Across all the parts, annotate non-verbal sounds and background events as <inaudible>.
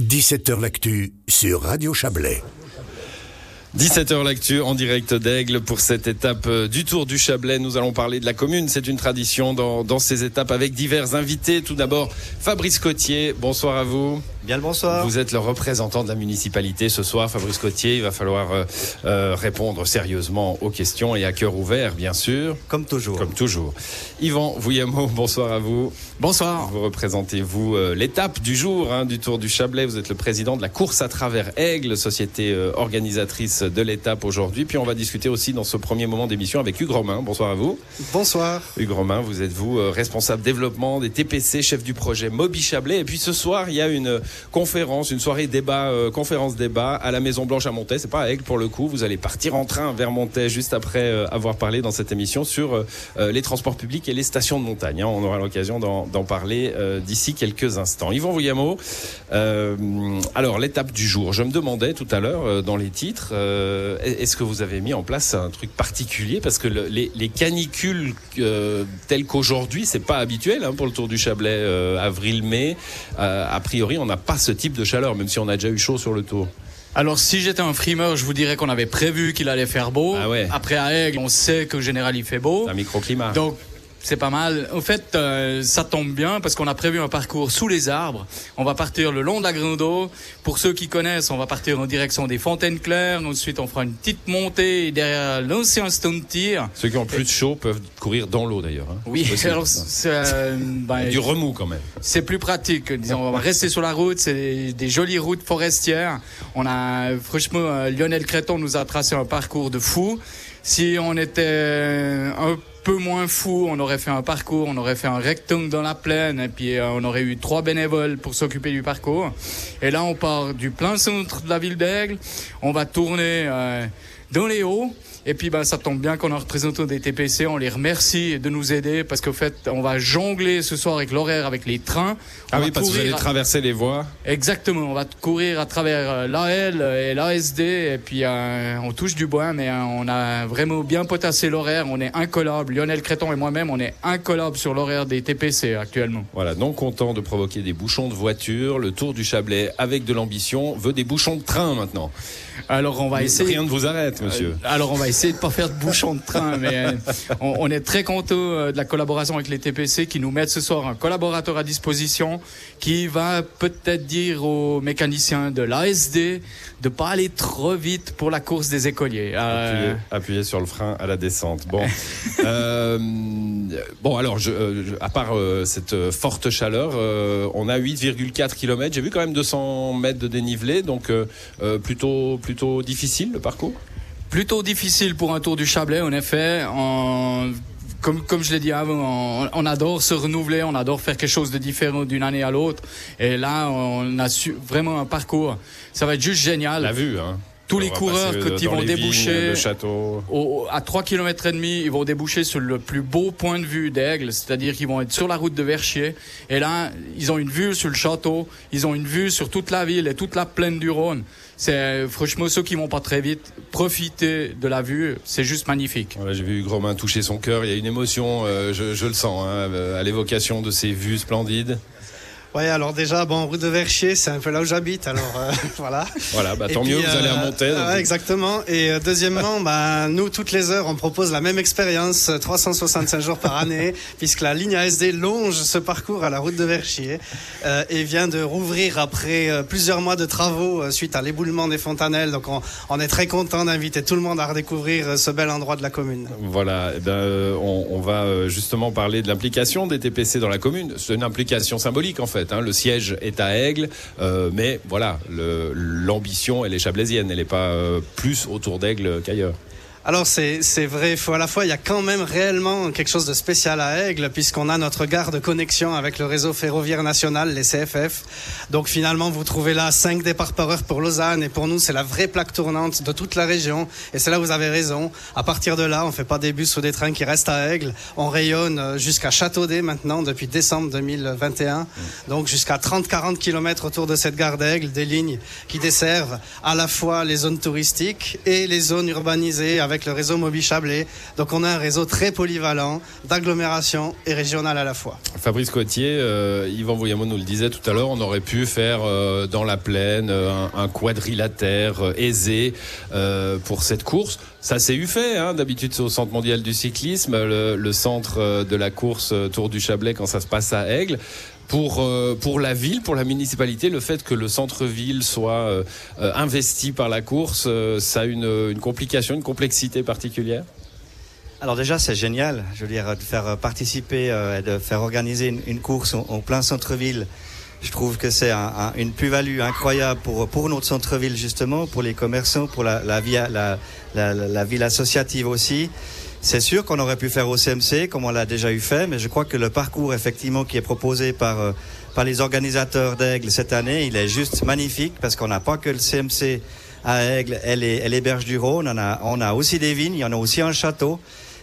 17h L'actu sur Radio Chablais. 17h l'actu en direct d'Aigle pour cette étape euh, du Tour du Chablais. Nous allons parler de la commune. C'est une tradition dans, ces étapes avec divers invités. Tout d'abord, Fabrice Cotier. Bonsoir à vous. Bien le bonsoir. Vous êtes le représentant de la municipalité ce soir, Fabrice Cotier. Il va falloir euh, euh, répondre sérieusement aux questions et à cœur ouvert, bien sûr. Comme toujours. Comme toujours. Yvan Vouillamo, bonsoir à vous. Bonsoir. Vous représentez, vous, euh, l'étape du jour hein, du Tour du Chablais. Vous êtes le président de la course à travers Aigle, société euh, organisatrice de l'étape aujourd'hui. Puis on va discuter aussi dans ce premier moment d'émission avec Hugues Romain. Bonsoir à vous. Bonsoir. Hugues Romain, vous êtes vous euh, responsable développement des TPC, chef du projet Moby Chablais. Et puis ce soir, il y a une conférence, une soirée débat, euh, conférence débat à la Maison Blanche à Montaix. C'est pas à Aigle pour le coup. Vous allez partir en train vers Montaix juste après euh, avoir parlé dans cette émission sur euh, euh, les transports publics et les stations de montagne. hein. On aura l'occasion d'en parler euh, d'ici quelques instants. Yvan Vouillamo, euh, alors l'étape du jour. Je me demandais tout à l'heure dans les titres, est-ce que vous avez mis en place un truc particulier? Parce que le- les, les canicules telles qu'aujourd'hui, c'est pas habituel hein, pour le Tour du Chablais, avril-mai. A priori, on n'a pas ce type de chaleur, même si on a déjà eu chaud sur le Tour. Alors si j'étais un frimeur, je vous dirais qu'on avait prévu qu'il allait faire beau. Ah ouais. Après à Aigle, on sait qu'en général il fait beau. Un microclimat. Donc c'est pas mal. En fait, euh, ça tombe bien parce qu'on a prévu un parcours sous les arbres. On va partir le long de la Grande Eau. Pour ceux qui connaissent, on va partir en direction des Fontaines Claires. Ensuite, on fera une petite montée derrière l'ancien stone tir. Ceux qui ont plus chaud peuvent courir dans l'eau d'ailleurs. hein. Oui, alors euh, a du remous quand même. C'est plus pratique. Disons, on va rester sur la route. C'est des, jolies routes forestières. On a, franchement, euh, Lionel Créton nous a tracé un parcours de fou. Si on était un peu moins fou, on aurait fait un parcours, on aurait fait un rectangle dans la plaine, et puis euh, on aurait eu trois bénévoles pour s'occuper du parcours. Et là, on part du plein centre de la ville d'Aigle. On va tourner euh, dans les hauts. Et puis ben, ça tombe bien qu'on a représentant des TPC, on les remercie de nous aider parce qu'au fait on va jongler ce soir avec l'horaire avec les trains. Ah On oui, parce que vous allez à- traverser les voies. Exactement, on va courir à travers euh, l'AL et l'ASD et puis euh, on touche du bois mais euh, on a vraiment bien potassé l'horaire, on est incollable. Lionel Créton et moi-même on est incollable sur l'horaire des TPC actuellement. Voilà, non content de provoquer des bouchons de voiture, le Tour du Chablais avec de l'ambition veut des bouchons de train maintenant. Alors on va essayer Rien ne vous arrête, monsieur. Euh, Alors on va essayer de pas faire de bouchon de train, mais euh, on, on est très content euh, de la collaboration avec les TPC qui nous mettent ce soir un collaborateur à disposition qui va peut-être dire aux mécaniciens de l'ASD de pas aller trop vite pour la course des écoliers. Euh, Appuyez, appuyez sur le frein à la descente. Bon, <laughs> Euh, bon alors, je, je- à part euh, cette forte chaleur, on a 8,4 km. J'ai vu quand même 200 mètres de dénivelé, donc plutôt plutôt difficile le parcours? Plutôt difficile pour un Tour du Chablais, en effet. En- Comme, comme je l'ai dit avant, on, on adore se renouveler, on adore faire quelque chose de différent d'une année à l'autre. Et là, on a su, vraiment un parcours. Ça va être juste génial. La vue, hein. Tous On les coureurs, quand euh, vont vignes, déboucher- le château. Au- à 3 km et demi, ils vont déboucher sur le plus beau point de vue d'Aigle, c'est-à-dire qu'ils vont être sur la route de Verchier. Et là, ils ont une vue sur le château, ils ont une vue sur toute la ville et toute la plaine du Rhône. C'est franchement ceux qui vont pas très vite profiter de la vue, c'est juste magnifique. J'ai vu Romain toucher son cœur. Il y a une émotion, euh, je, le sens, hein, à l'évocation de ces vues splendides. Ouais, alors déjà, bon, rue de Verchier, c'est un peu là où j'habite, alors euh, <laughs> voilà. Voilà, bah, tant puis, mieux, vous allez à euh, ouais, exactement. Et euh, deuxièmement, bah, nous, toutes les heures, on propose la même expérience, euh, 365 jours par année, <laughs> puisque la ligne ASD longe ce parcours à la route de Verchier et vient de rouvrir après plusieurs mois de travaux suite à l'éboulement des fontanelles. Donc, on, on est très content d'inviter tout le monde à redécouvrir ce bel endroit de la commune. Voilà, eh ben, on, on va justement parler de l'implication des TPC dans la commune. C'est une implication symbolique en fait. Hein. Le siège est à Aigle, euh, mais voilà, l'ambition elle est chablaisienne, elle n'est pas euh, plus autour d'Aigle qu'ailleurs. Alors c'est vrai, faut à la fois il y a quand même réellement quelque chose de spécial à Aigle puisqu'on a notre gare de connexion avec le réseau ferroviaire national, les CFF. Donc finalement vous trouvez là 5 départs par heure pour Lausanne et pour nous c'est la vraie plaque tournante de toute la région et c'est là vous avez raison. À partir de là on fait pas des bus ou des trains qui restent à Aigle, on rayonne euh, jusqu'à Châteaudet maintenant depuis décembre 2021. Donc jusqu'à 30-40 km autour de cette gare d'Aigle, des lignes qui desservent à la fois les zones touristiques et les zones urbanisées avec avec le réseau Mobi Chablais. Donc on a un réseau très polyvalent, d'agglomération et régional à la fois. Fabrice Cotier, euh, Yvan Voyamon nous le disait tout à l'heure, on aurait pu faire euh, dans la plaine euh, un, quadrilatère aisé pour cette course. Ça s'est eu fait, hein, d'habitude c'est au Centre mondial du cyclisme, le centre de la course Tour du Chablais quand ça se passe à Aigle pour, euh, pour la ville, pour la municipalité, le fait que le centre-ville soit euh, investi par la course, euh, ça a une, complication, une complexité particulière? Alors déjà, c'est génial, je veux dire, de faire participer et de faire organiser une, course en, plein centre-ville. Je trouve que c'est un, un, une plus-value incroyable pour, pour notre centre-ville, justement, pour les commerçants, pour la ville associative aussi. C'est sûr qu'on aurait pu faire au CMC, comme on l'a déjà eu fait, mais je crois que le parcours, effectivement, qui est proposé par, euh, les organisateurs d'Aigle cette année, il est juste magnifique, parce qu'on n'a pas que le CMC à Aigle les berges du Rhône, on a, on aussi des vignes, il y en a aussi un château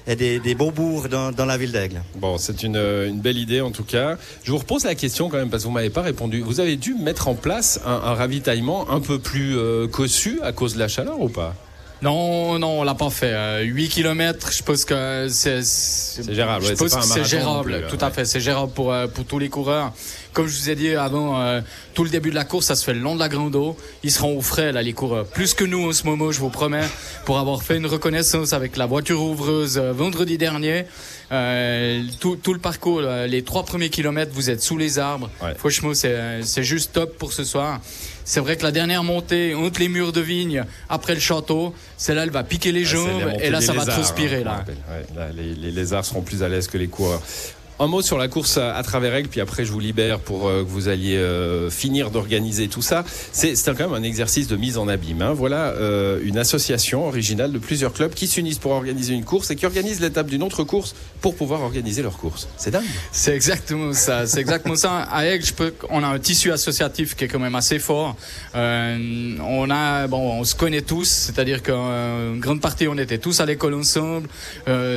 et des, beaux bourgs dans, la ville d'Aigle. Bon, c'est une, belle idée en tout cas. Je vous repose la question quand même parce que vous m'avez pas répondu. Vous avez dû mettre en place un, un ravitaillement un peu plus euh, cossu à cause de la chaleur ou pas? Non, non, on l'a pas fait. Euh, 8 km, je pense que c'est gérable. Je ouais, pense que c'est gérable, plus, tout à fait. C'est gérable pour euh, pour tous les coureurs. Comme je vous ai dit avant, euh, tout le début de la course, ça se fait le long de la grande eau. Ils seront au frais là, les coureurs, plus que nous en ce moment, je vous promets, pour avoir fait une reconnaissance avec la voiture ouvreuse euh, vendredi dernier. Euh, tout, tout, le parcours, les trois premiers kilomètres, vous êtes sous les arbres. Ouais. Franchement, c'est juste top pour ce soir. C'est vrai que la dernière montée entre les murs de vigne, après le château, celle-là, elle va piquer les jambes ah, et là, ça lézards, va transpirer. Hein, là. Ouais, là les, les, lézards seront plus à l'aise que les coureurs. Un mot sur la course à, travers Aigle, puis après je vous libère pour euh, que vous alliez euh, finir d'organiser tout ça. C'est quand même un exercice de mise en abîme. Hein. Voilà euh, une association originale de plusieurs clubs qui s'unissent pour organiser une course et qui organisent l'étape d'une autre course pour pouvoir organiser leur course. C'est dingue. C'est exactement ça. C'est exactement ça. À Aigle, on a un tissu associatif qui est quand même assez fort. On a, bon, on se connaît tous, c'est-à-dire qu'une grande partie, on était tous à l'école ensemble.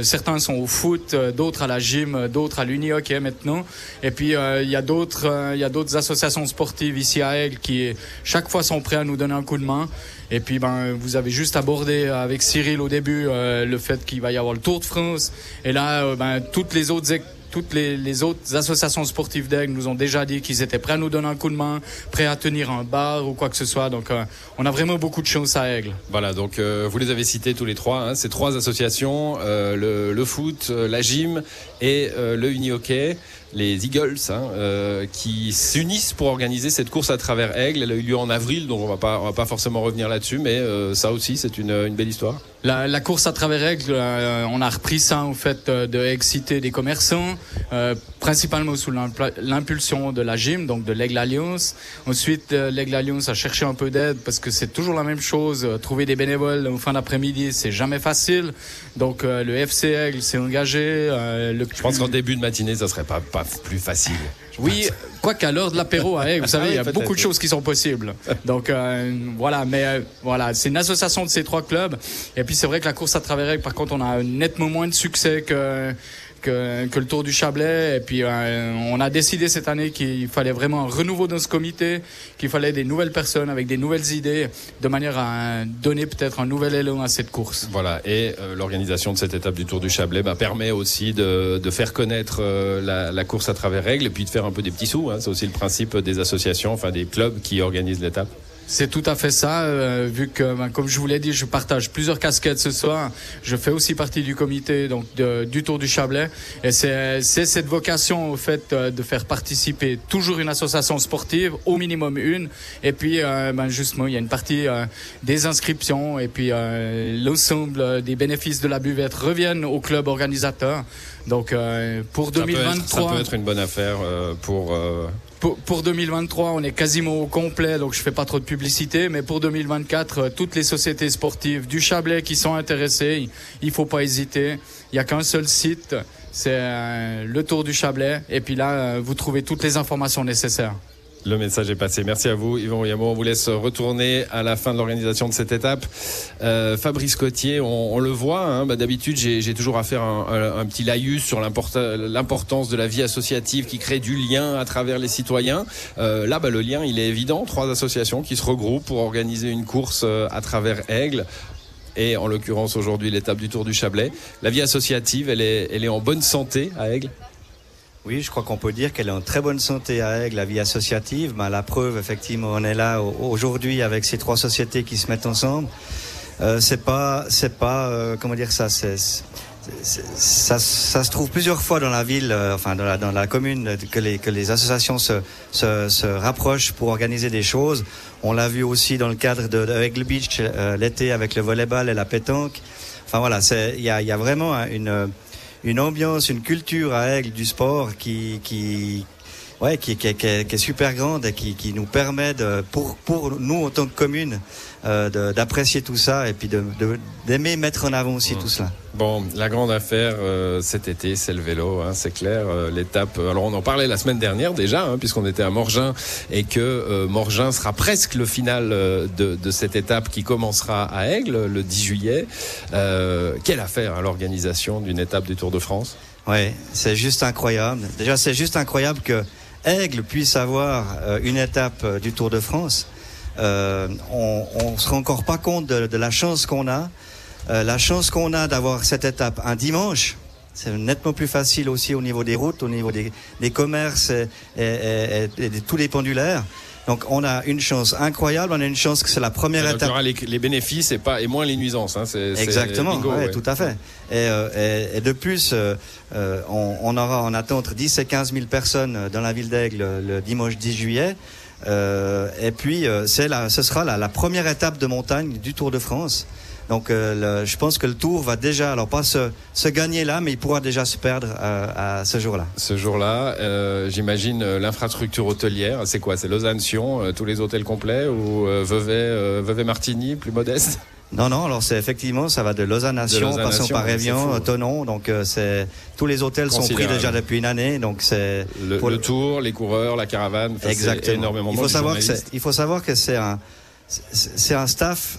certains sont au foot, d'autres à la gym, d'autres à l'Uni-Hockey maintenant. Et puis euh, il y a d'autres, euh, il y a d'autres associations sportives ici à Aigle qui chaque fois sont prêts à nous donner un coup de main. Et puis ben vous avez juste abordé avec Cyril au début euh, le fait qu'il va y avoir le Tour de France. Et là ben toutes les autres toutes les, autres associations sportives d'Aigle nous ont déjà dit qu'ils étaient prêts à nous donner un coup de main, prêts à tenir un bar ou quoi que ce soit. Donc euh, on a vraiment beaucoup de chance à Aigle. Voilà, donc euh, vous les avez cités tous les trois, hein, ces trois associations, euh, le, foot, la gym et le uni-hockey les Eagles, hein, qui s'unissent pour organiser cette course à travers Aigle. Elle a eu lieu en avril, donc on va pas, on va pas forcément revenir là-dessus, mais ça aussi, c'est une, belle histoire. La, la, course à travers Aigle, euh, on a repris ça en fait de exciter des commerçants, principalement sous l'impulsion de la gym, donc de l'Aigle Alliance. Ensuite, l'Aigle Alliance a cherché un peu d'aide parce que c'est toujours la même chose. trouver des bénévoles en fin d'après-midi, c'est jamais facile. Donc le FC Aigle s'est engagé. le... Je pense qu'en début de matinée, ça serait pas, pas plus facile. Oui, quoi qu'à l'heure de l'apéro, hein, vous savez, il y a beaucoup de choses qui sont possibles. Donc euh, voilà, mais euh, voilà, c'est une association de ces trois clubs. Et puis c'est vrai que la course à travers, par contre, on a nettement moins de succès que que, le Tour du Chablais. Et puis, euh, on a décidé cette année qu'il fallait vraiment un renouveau dans ce comité, qu'il fallait des nouvelles personnes avec des nouvelles idées, de manière à donner peut-être un nouvel élan à cette course. Voilà. Et euh, l'organisation de cette étape du Tour du Chablais bah, permet aussi de, de faire connaître euh, la, la, course à travers règles et puis de faire un peu des petits sous. Hein. C'est aussi le principe des associations, enfin des clubs qui organisent l'étape. C'est tout à fait ça, euh, vu que, ben, comme je vous l'ai dit, je partage plusieurs casquettes ce soir. Je fais aussi partie du comité donc de, du Tour du Chablais, et c'est cette vocation au fait euh, de faire participer toujours une association sportive, au minimum une, et puis euh, ben, justement il y a une partie euh, des inscriptions, et puis euh, l'ensemble des bénéfices de la buvette reviennent au club organisateur. Donc pour 2023, ça peut, être, ça peut être une bonne affaire pour pour, pour, 2023, on est quasiment au complet, donc je fais pas trop de publicité. Mais pour 2024, euh, toutes les sociétés sportives du Chablais qui sont intéressées, il faut pas hésiter. Il y a qu'un seul site, c'est euh, le Tour du Chablais. Et puis là, euh, vous trouvez toutes les informations nécessaires. Le message est passé. Merci à vous, Yvon Yamo. On vous laisse retourner à la fin de l'organisation de cette étape. Euh, Fabrice Cotier, on, le voit. Hein, bah, D'habitude, j'ai toujours à faire un petit laïus sur l'importance de la vie associative qui crée du lien à travers les citoyens. Euh, là, bah, le lien, il est évident. Trois associations qui se regroupent pour organiser une course euh, à travers Aigle et en l'occurrence aujourd'hui l'étape du Tour du Chablais. La vie associative, elle est, elle est en bonne santé à Aigle? Oui, je crois qu'on peut dire qu'elle est en très bonne santé à Aigle, la vie associative. Ben, la preuve, effectivement, on est là aujourd'hui avec ces trois sociétés qui se mettent ensemble. Euh, c'est pas, c'est pas, euh, comment dire ça, ça, ça, se trouve plusieurs fois dans la ville, euh, enfin dans la, commune, que les, associations se, se, rapprochent pour organiser des choses. On l'a vu aussi dans le cadre de, Beach l'été avec le volleyball et la pétanque. Enfin voilà, il y a, y a vraiment une une ambiance, une culture à Aigle du sport qui, qui, ouais, qui, qui, qui, est, super grande et qui, qui nous permet de, pour, pour nous en tant que commune euh, d'apprécier tout ça et puis d'aimer de, mettre en avant aussi mmh. tout cela. Bon, la grande affaire euh, cet été, c'est le vélo, hein, c'est clair. Euh, L'étape. Alors on en parlait la semaine dernière déjà, hein, puisqu'on était à Morgin et que euh, Morgin sera presque le final de, de, cette étape qui commencera à Aigle le 10 juillet. quelle affaire hein, l'organisation d'une étape du Tour de France? Ouais, c'est juste incroyable. Déjà, c'est juste incroyable que Aigle puisse avoir une étape du Tour de France. on, on se rend encore pas compte de, de la chance qu'on a. Euh, la chance qu'on a d'avoir cette étape un dimanche, c'est nettement plus facile aussi au niveau des routes, au niveau des, des commerces et, et, et, de tous les pendulaires. Donc on a une chance incroyable, on a une chance que c'est la première étape. Les, les, bénéfices et pas et moins les nuisances. Hein, Exactement, ouais, tout à fait. Et, euh, et, de plus, euh, on, on, aura en attente 10 et 15 000 personnes dans la ville d'Aigle le dimanche 10 juillet. Euh, et puis, c'est la, ce sera la, la, première étape de montagne du Tour de France. Donc euh, je pense que le tour va déjà, alors pas se, se gagner là, mais il pourra déjà se perdre euh, à ce jour-là. Ce jour-là, euh, j'imagine l'infrastructure hôtelière, c'est quoi? C'est Lausanne-Sion, tous les hôtels complets ou Vevey, Vevey Martigny, plus modeste? Non, non, alors c'est effectivement, ça va de Lausanne à Sion, passant par Evian, Tonon, donc c'est tous les hôtels sont pris déjà depuis une année, donc c'est le, le, tour, les coureurs, la caravane, exactement. Énormément il faut savoir que il faut savoir que c'est un c'est un staff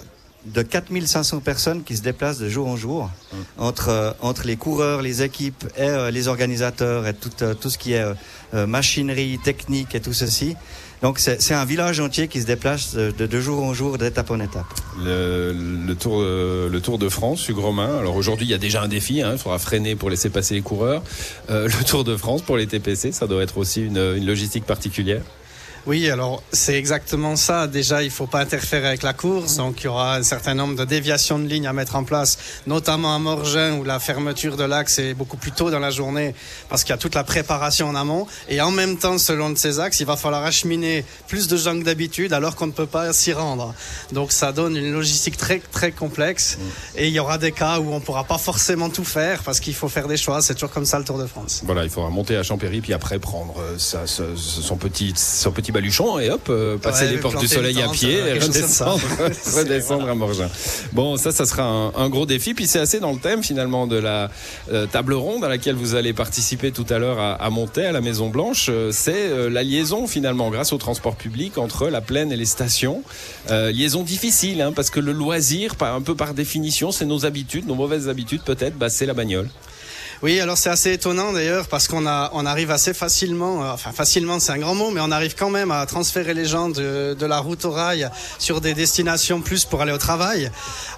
de 4500 personnes qui se déplacent de jour en jour hum. entre, euh, entre les coureurs, les équipes et euh, les organisateurs et tout, euh, tout ce qui est machinerie, technique et tout ceci. Donc c'est un village entier qui se déplace de, de, jour en jour, d'étape en étape. Le, le, tour, le Tour de France, Hugues Romain. Alors aujourd'hui, il y a déjà un défi. Hein, il faudra freiner pour laisser passer les coureurs. le Tour de France pour les TPC, ça doit être aussi une, une logistique particulière. Oui, alors c'est exactement ça. Déjà, il faut pas interférer avec la course, donc il y aura un certain nombre de déviations de lignes à mettre en place, notamment à Morgin où la fermeture de l'axe est beaucoup plus tôt dans la journée parce qu'il y a toute la préparation en amont. Et en même temps, selon ces axes, il va falloir acheminer plus de gens que d'habitude alors qu'on ne peut pas s'y rendre. Donc ça donne une logistique très très complexe et il y aura des cas où on pourra pas forcément tout faire parce qu'il faut faire des choix. C'est toujours comme ça le Tour de France. Voilà, il faudra monter à Champéry puis après prendre euh, son petit son petit Baluchon et hop, euh, passer les portes du soleil à pied et redescendre, <laughs> <laughs> redescendre à Morgin. Bon, ça, ça sera un, un gros défi. Puis c'est assez dans le thème finalement de la euh, table ronde à laquelle vous allez participer tout à l'heure à, à Monter, à la Maison Blanche. Euh, c'est la liaison finalement grâce au transport public entre la plaine et les stations. liaison difficile hein, parce que le loisir, un peu par définition, c'est nos habitudes, nos mauvaises habitudes peut-être, bah, c'est la bagnole. Oui, alors c'est assez étonnant d'ailleurs parce qu'on a, on arrive assez facilement, euh, enfin facilement c'est un grand mot, mais on arrive quand même à transférer les gens de, de, la route au rail sur des destinations plus pour aller au travail.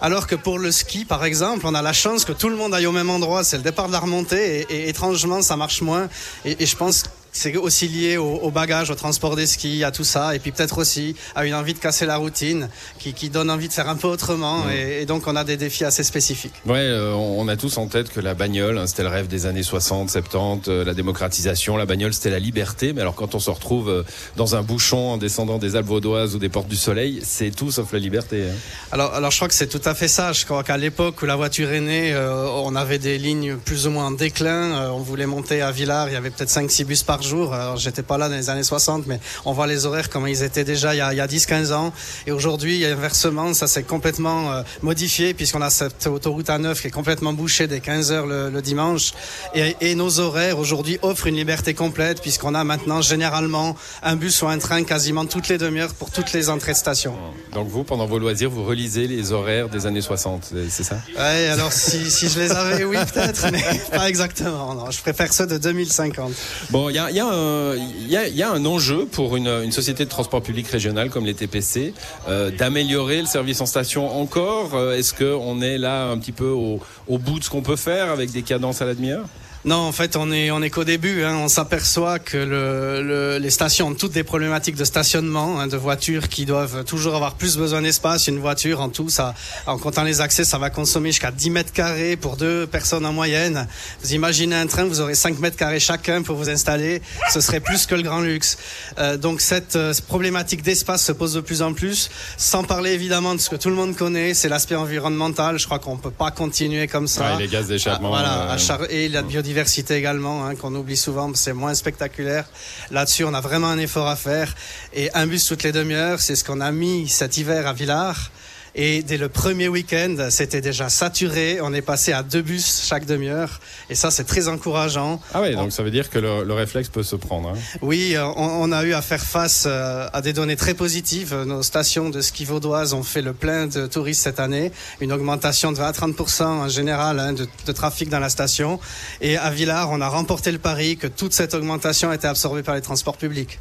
Alors que pour le ski, par exemple, on a la chance que tout le monde aille au même endroit, c'est le départ de la remontée, et, étrangement ça marche moins. Et je pense c'est aussi lié au, au, bagage, au transport des skis, à tout ça, et puis peut-être aussi à une envie de casser la routine, qui, qui donne envie de faire un peu autrement, et, et, donc on a des défis assez spécifiques. Ouais, euh, on a tous en tête que la bagnole, hein, c'était le rêve des années 60, 70, euh, la démocratisation, la bagnole c'était la liberté, mais alors quand on se retrouve euh, dans un bouchon en descendant des Alpes vaudoises ou des Portes du Soleil, c'est tout sauf la liberté. Hein. Alors, alors je crois que c'est tout à fait ça. Je crois qu'à l'époque où la voiture est née, euh, on avait des lignes plus ou moins en déclin. on voulait monter à Villars, il y avait peut-être 5-6 bus par jour. Alors j'étais pas là dans les années 60, mais on voit les horaires comme ils étaient déjà il y a, a 10-15 ans. Et aujourd'hui, inversement, ça s'est complètement euh, modifié puisqu'on a cette autoroute A9 qui est complètement bouchée dès 15 heures le, le dimanche. Et, et, nos horaires aujourd'hui offrent une liberté complète puisqu'on a maintenant généralement un bus ou un train quasiment toutes les demi-heures pour toutes les entrées de station. Donc vous, pendant vos loisirs, vous relisez les horaires des années 60, c'est ça? Ouais, alors si, si, je les avais, oui peut-être, mais <laughs> pas exactement. Non, je préfère ceux de 2050. Bon, il y a, il y, a un- enjeu pour une, une société de transport public régional comme les TPC euh, d'améliorer le service en station encore. Euh, Est-ce qu'on est là un petit peu au, au bout de ce qu'on peut faire avec des cadences à la demi-heure? Non, en fait, on est on est qu'au début. hein. On s'aperçoit que le, le- les stations ont toutes des problématiques de stationnement, hein, de voitures qui doivent toujours avoir plus besoin d'espace. Une voiture, en tout, ça, en comptant les accès, ça va consommer jusqu'à 10 mètres carrés pour deux personnes en moyenne. Vous imaginez un train, vous aurez 5 mètres carrés chacun pour vous installer. Ce serait plus que le grand luxe. Euh, donc cette euh, problématique d'espace se pose de plus en plus. Sans parler évidemment de ce que tout le monde connaît, c'est l'aspect environnemental. Je crois qu'on peut pas continuer comme ça. Ouais, les gaz d'échappement, Ah, Voilà, euh, et la biodiversité également, hein, qu'on oublie souvent, c'est moins spectaculaire. Là-dessus, on a vraiment un effort à faire. Et un bus toutes les demi-heures, c'est ce qu'on a mis cet hiver à Villars. Et dès le premier week-end, c'était déjà saturé. On est passé à deux bus chaque demi-heure. Et ça, c'est très encourageant. Ah oui, donc ça veut dire que le, le réflexe peut se prendre. hein. Oui, euh, on, on a eu à faire face euh, à des données très positives. Nos stations de ski vaudoises ont fait le plein de touristes cette année, une augmentation de 20 à 30% en général hein, de, de trafic dans la station. Et à Villars, on a remporté le pari que toute cette augmentation été absorbée par les transports publics.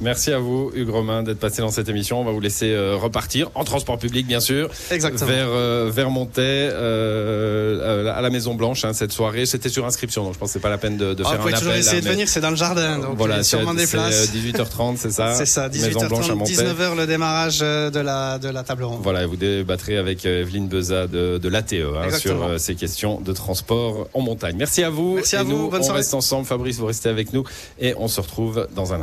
Merci à vous, Hugues Romain, d'être passé dans cette émission. On va vous laisser euh, repartir en transport public, bien sûr, Exactement. vers euh, vers euh, euh, à la Maison Blanche hein, cette soirée. C'était sur inscription, donc je pense que c'est pas la peine de, de Ah, faire vous pouvez un toujours appel. essayer là, de venir, c'est dans le jardin, donc il y voilà, a sûrement des places. euh, 18h30, c'est ça <laughs> C'est ça, Maison Blanche à 18h30, Montaix. 19h le démarrage de la, de la table ronde. Voilà, vous débattrez avec Evelyne Beza de, de l'ATE hein, Exactement. sur ces questions de transport en montagne. Merci à vous. Merci Et à vous, nous, bonne on soirée. reste ensemble. Fabrice, vous restez avec nous et on se retrouve dans un instant.